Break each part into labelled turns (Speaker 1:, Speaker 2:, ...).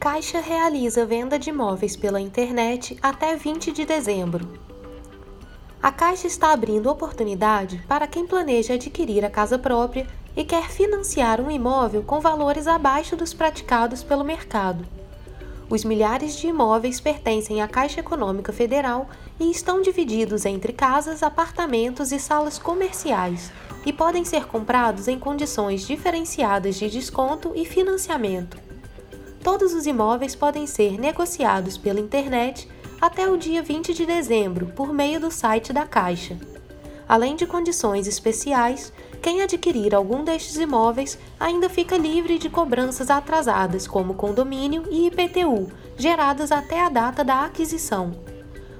Speaker 1: Caixa realiza venda de imóveis pela internet até 20 de dezembro. A Caixa está abrindo oportunidade para quem planeja adquirir a casa própria e quer financiar um imóvel com valores abaixo dos praticados pelo mercado. Os milhares de imóveis pertencem à Caixa Econômica Federal e estão divididos entre casas, apartamentos e salas comerciais e podem ser comprados em condições diferenciadas de desconto e financiamento todos os imóveis podem ser negociados pela internet até o dia 20 de dezembro por meio do site da Caixa. Além de condições especiais, quem adquirir algum destes imóveis ainda fica livre de cobranças atrasadas, como condomínio e IPTU, geradas até a data da aquisição.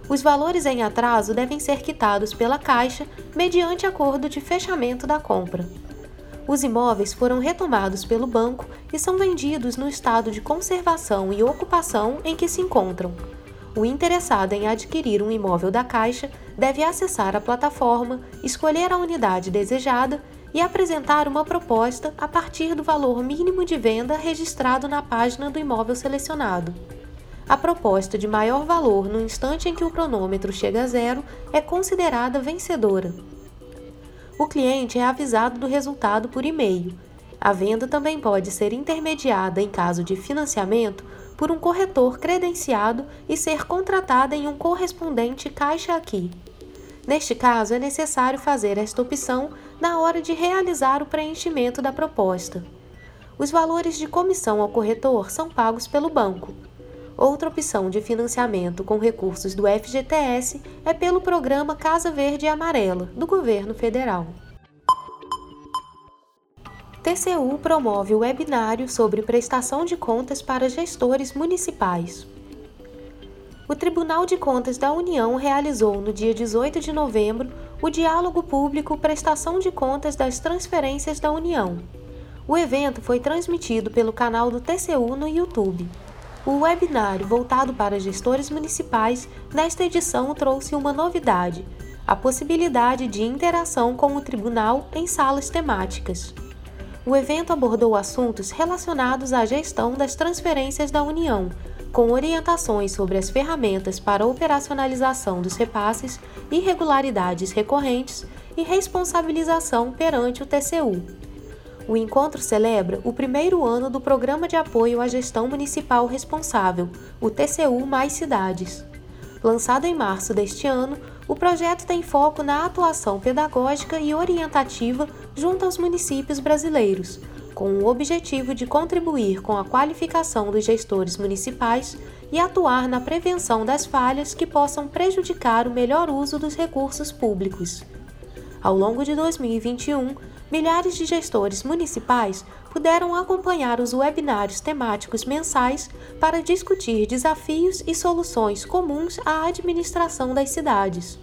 Speaker 1: Os valores em atraso devem ser quitados pela Caixa mediante acordo de fechamento da compra. Os imóveis foram retomados pelo banco e são vendidos no estado de conservação e ocupação em que se encontram. O interessado em adquirir um imóvel da Caixa deve acessar a plataforma, escolher a unidade desejada e apresentar uma proposta a partir do valor mínimo de venda registrado na página do imóvel selecionado. A proposta de maior valor no instante em que o cronômetro chega a zero é considerada vencedora o cliente é avisado do resultado por e-mail. A venda também pode ser intermediada em caso de financiamento por um corretor credenciado e ser contratada em um correspondente Caixa Aqui. Neste caso, é necessário fazer esta opção na hora de realizar o preenchimento da proposta. Os valores de comissão ao corretor são pagos pelo banco. Outra opção de financiamento com recursos do FGTS é pelo programa Casa Verde e Amarela, do governo federal. TCU promove o webinário sobre prestação de contas para gestores municipais. O Tribunal de Contas da União realizou no dia 18 de novembro o Diálogo Público Prestação de Contas das Transferências da União. O evento foi transmitido pelo canal do TCU no YouTube. O webinário voltado para gestores municipais, nesta edição trouxe uma novidade: a possibilidade de interação com o tribunal em salas temáticas. O evento abordou assuntos relacionados à gestão das transferências da União, com orientações sobre as ferramentas para operacionalização dos repasses, irregularidades recorrentes e responsabilização perante o TCU. O encontro celebra o primeiro ano do Programa de Apoio à Gestão Municipal Responsável, o TCU Mais Cidades. Lançado em março deste ano, o projeto tem foco na atuação pedagógica e orientativa junto aos municípios brasileiros, com o objetivo de contribuir com a qualificação dos gestores municipais e atuar na prevenção das falhas que possam prejudicar o melhor uso dos recursos públicos. Ao longo de 2021, milhares de gestores municipais puderam acompanhar os webinários temáticos mensais para discutir desafios e soluções comuns à administração das cidades.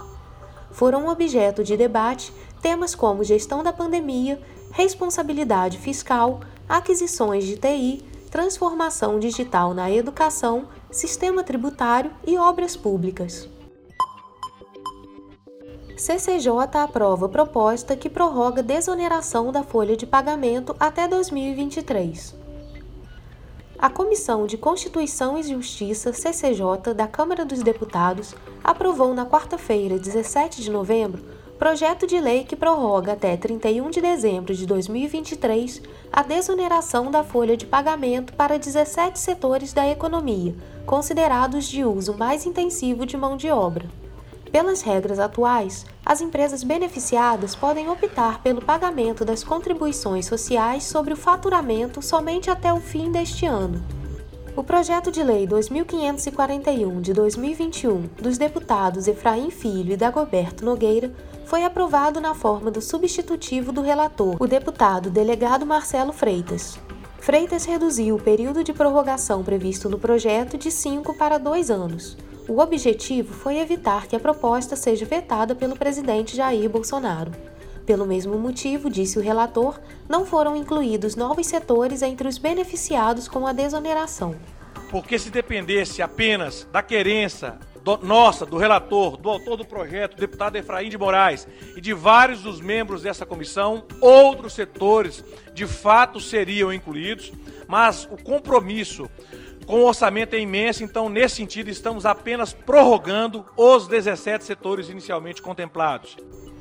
Speaker 1: Foram objeto de debate temas como gestão da pandemia, responsabilidade fiscal, aquisições de TI, transformação digital na educação, sistema tributário e obras públicas. CCJ aprova proposta que prorroga desoneração da folha de pagamento até 2023. A Comissão de Constituição e Justiça, CCJ, da Câmara dos Deputados, aprovou na quarta-feira, 17 de novembro, projeto de lei que prorroga até 31 de dezembro de 2023 a desoneração da folha de pagamento para 17 setores da economia, considerados de uso mais intensivo de mão de obra. Pelas regras atuais, as empresas beneficiadas podem optar pelo pagamento das contribuições sociais sobre o faturamento somente até o fim deste ano. O projeto de lei 2541 de 2021 dos deputados Efraim Filho e Dagoberto Nogueira foi aprovado na forma do substitutivo do relator, o deputado delegado Marcelo Freitas. Freitas reduziu o período de prorrogação previsto no projeto de 5 para 2 anos O objetivo foi evitar que a proposta seja vetada pelo presidente Jair Bolsonaro. Pelo mesmo motivo, disse o relator, não foram incluídos novos setores entre os beneficiados com a desoneração.
Speaker 2: Porque se dependesse apenas da querência do, nossa, do relator, do autor do projeto, deputado Efraim de Moraes e de vários dos membros dessa comissão, outros setores de fato seriam incluídos, mas o compromisso com o orçamento é imenso, então, nesse sentido, estamos apenas prorrogando os 17 setores inicialmente contemplados.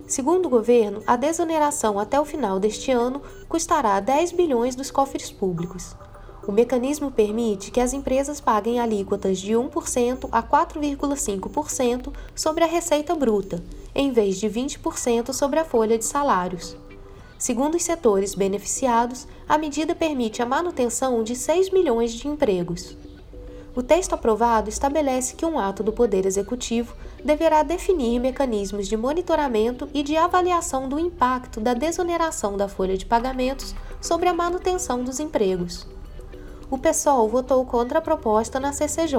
Speaker 1: Segundo o governo, a desoneração até o final deste ano custará 10 bilhões dos cofres públicos. O mecanismo permite que as empresas paguem alíquotas de 1% a 4,5% sobre a receita bruta, em vez de 20% sobre a folha de salários. Segundo os setores beneficiados, a medida permite a manutenção de 6 milhões de empregos. O texto aprovado estabelece que um ato do Poder Executivo deverá definir mecanismos de monitoramento e de avaliação do impacto da desoneração da folha de pagamentos sobre a manutenção dos empregos. O PSOL votou contra a proposta na CCJ.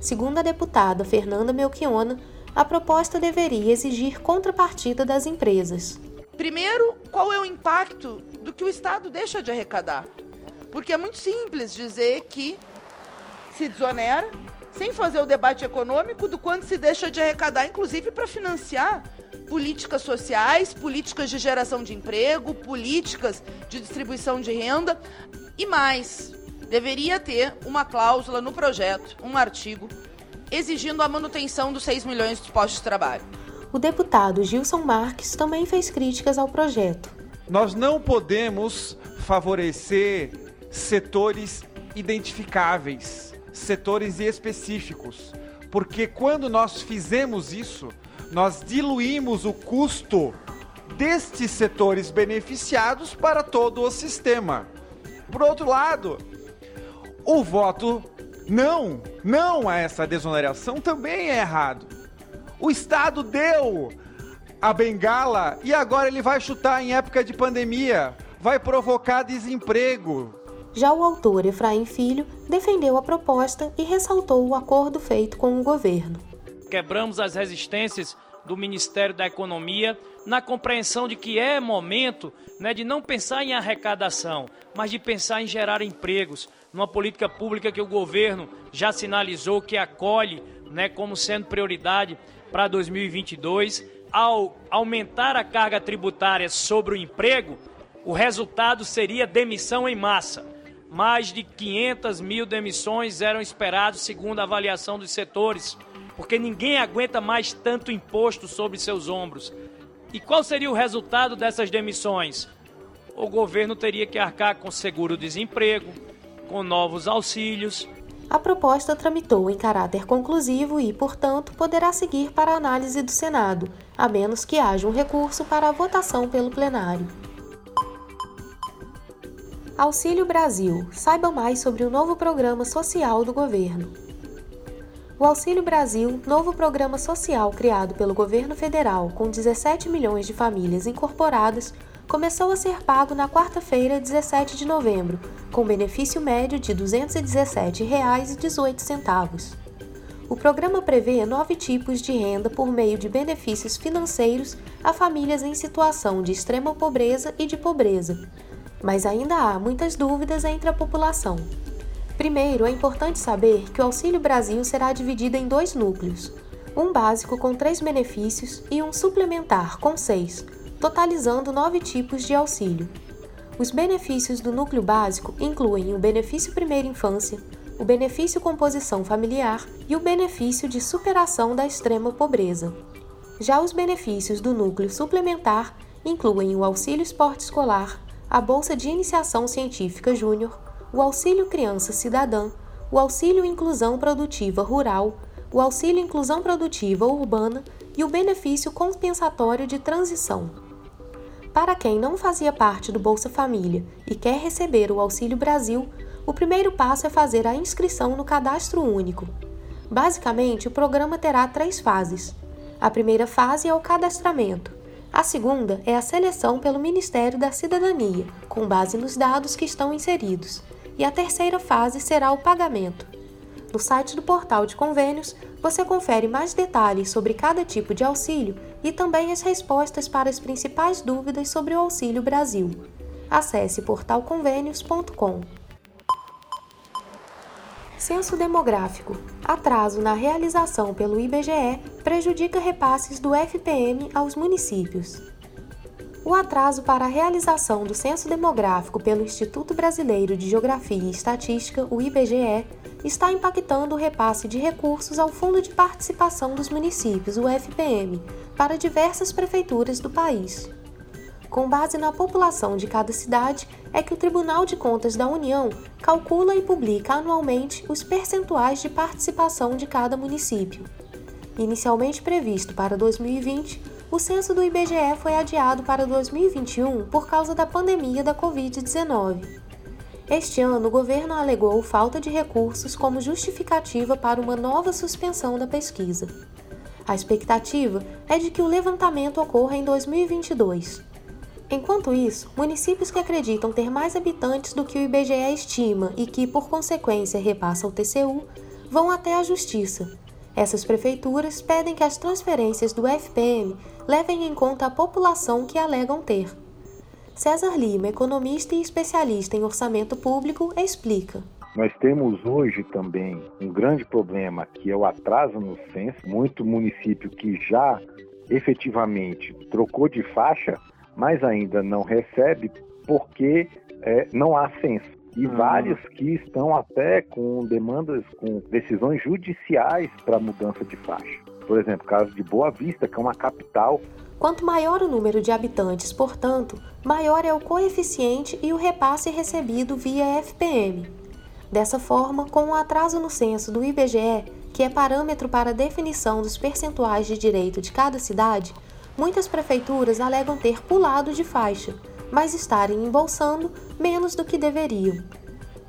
Speaker 1: Segundo a deputada Fernanda Melchiona, a proposta deveria exigir contrapartida das empresas.
Speaker 3: Primeiro, qual é o impacto do que o Estado deixa de arrecadar? Porque é muito simples dizer que se desonera sem fazer o debate econômico do quanto se deixa de arrecadar, inclusive para financiar políticas sociais, políticas de geração de emprego, políticas de distribuição de renda e mais. Deveria ter uma cláusula no projeto, um artigo, exigindo a manutenção dos 6 milhões de postos de trabalho
Speaker 1: o deputado Gilson Marques também fez críticas ao projeto.
Speaker 4: Nós não podemos favorecer setores identificáveis, setores específicos, porque quando nós fizemos isso, nós diluímos o custo destes setores beneficiados para todo o sistema. Por outro lado, o voto não, não a essa desoneração também é errado. O Estado deu a bengala e agora ele vai chutar em época de pandemia. Vai provocar desemprego.
Speaker 1: Já o autor Efraim Filho defendeu a proposta e ressaltou o acordo feito com o governo.
Speaker 5: Quebramos as resistências do Ministério da Economia na compreensão de que é momento né, de não pensar em arrecadação, mas de pensar em gerar empregos, numa política pública que o governo já sinalizou que acolhe né, como sendo prioridade para 2022, ao aumentar a carga tributária sobre o emprego, o resultado seria demissão em massa. Mais de 500 mil demissões eram esperados, segundo a avaliação dos setores, porque ninguém aguenta mais tanto imposto sobre seus ombros. E qual seria o resultado dessas demissões? O governo teria que arcar com seguro-desemprego, com novos auxílios,
Speaker 1: a proposta tramitou em caráter conclusivo e, portanto, poderá seguir para análise do Senado, a menos que haja um recurso para a votação pelo plenário. Auxílio Brasil. Saiba mais sobre o novo programa social do governo. O Auxílio Brasil, novo programa social criado pelo governo federal com 17 milhões de famílias incorporadas, começou a ser pago na quarta-feira, 17 de novembro, com benefício médio de R$ 217,18. O programa prevê nove tipos de renda por meio de benefícios financeiros a famílias em situação de extrema pobreza e de pobreza, mas ainda há muitas dúvidas entre a população. Primeiro, é importante saber que o Auxílio Brasil será dividido em dois núcleos: um básico com três benefícios e um suplementar com seis totalizando nove tipos de auxílio. Os benefícios do núcleo básico incluem o benefício primeira infância, o benefício composição familiar e o benefício de superação da extrema pobreza. Já os benefícios do núcleo suplementar incluem o auxílio esporte escolar, a bolsa de iniciação científica júnior, o auxílio criança cidadã, o auxílio inclusão produtiva rural, o auxílio inclusão produtiva urbana e o benefício compensatório de transição. Para quem não fazia parte do Bolsa Família e quer receber o Auxílio Brasil, o primeiro passo é fazer a inscrição no Cadastro Único. Basicamente, o programa terá três fases. A primeira fase é o cadastramento. A segunda é a seleção pelo Ministério da Cidadania, com base nos dados que estão inseridos. E a terceira fase será o pagamento. No site do Portal de Convênios, você confere mais detalhes sobre cada tipo de auxílio e também as respostas para as principais dúvidas sobre o Auxílio Brasil. Acesse portalconvênios.com. Censo demográfico. Atraso na realização pelo IBGE prejudica repasses do FPM aos municípios. O atraso para a realização do censo demográfico pelo Instituto Brasileiro de Geografia e Estatística, o IBGE, está impactando o repasse de recursos ao Fundo de Participação dos Municípios, o FPM, para diversas prefeituras do país. Com base na população de cada cidade, é que o Tribunal de Contas da União calcula e publica anualmente os percentuais de participação de cada município. Inicialmente previsto para 2020, o censo do IBGE foi adiado para 2021 por causa da pandemia da Covid-19. Este ano, o governo alegou falta de recursos como justificativa para uma nova suspensão da pesquisa. A expectativa é de que o levantamento ocorra em 2022. Enquanto isso, municípios que acreditam ter mais habitantes do que o IBGE estima e que, por consequência, repassa ao TCU, vão até a Justiça. Essas prefeituras pedem que as transferências do FPM levem em conta a população que alegam ter. César Lima, economista e especialista em orçamento público, explica.
Speaker 6: Nós temos hoje também um grande problema que é o atraso no censo. Muito município que já efetivamente trocou de faixa, mas ainda não recebe porque é, não há censo. E hum. vários que estão até com demandas, com decisões judiciais para mudança de faixa. Por exemplo, caso de Boa Vista, que é uma capital.
Speaker 1: Quanto maior o número de habitantes, portanto, maior é o coeficiente e o repasse recebido via FPM. Dessa forma, com o atraso no censo do IBGE, que é parâmetro para a definição dos percentuais de direito de cada cidade, muitas prefeituras alegam ter pulado de faixa, mas estarem embolsando menos do que deveriam.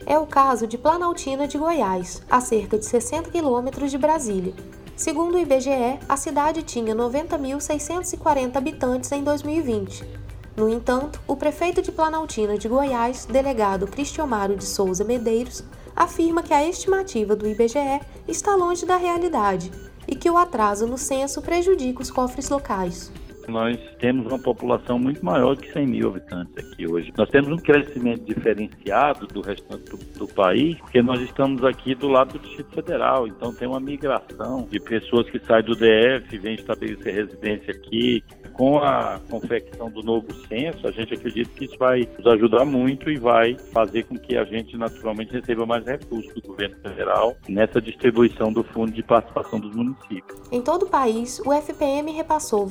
Speaker 1: É o caso de Planaltina de Goiás, a cerca de 60 quilômetros de Brasília, Segundo o IBGE, a cidade tinha 90.640 habitantes em 2020. No entanto, o prefeito de Planaltina de Goiás, delegado Cristiomaro de Souza Medeiros, afirma que a estimativa do IBGE está longe da realidade e que o atraso no censo prejudica os cofres locais
Speaker 7: nós temos uma população muito maior que 100 mil habitantes aqui hoje. Nós temos um crescimento diferenciado do restante do, do, país, porque nós estamos aqui do lado do Distrito Federal, então tem uma migração de pessoas que saem do DF, vêm estabelecer residência aqui, com a confecção do novo censo, a gente acredita que isso vai nos ajudar muito e vai fazer com que a gente naturalmente receba mais recursos do governo federal nessa distribuição do fundo de participação dos municípios.
Speaker 1: Em todo o país, o FPM repassou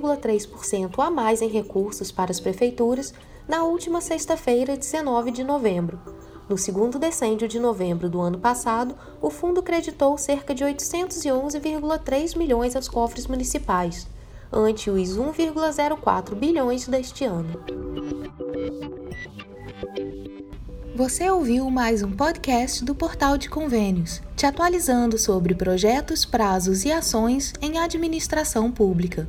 Speaker 1: 28,3% a mais em recursos para as prefeituras na última sexta-feira, 19 de novembro. No segundo decêndio de novembro do ano passado, o fundo creditou cerca de 811,3 milhões aos cofres municipais, ante os 1,04 bilhões deste ano. Você ouviu mais um podcast do Portal de Convênios, te atualizando sobre projetos, prazos e ações em administração pública.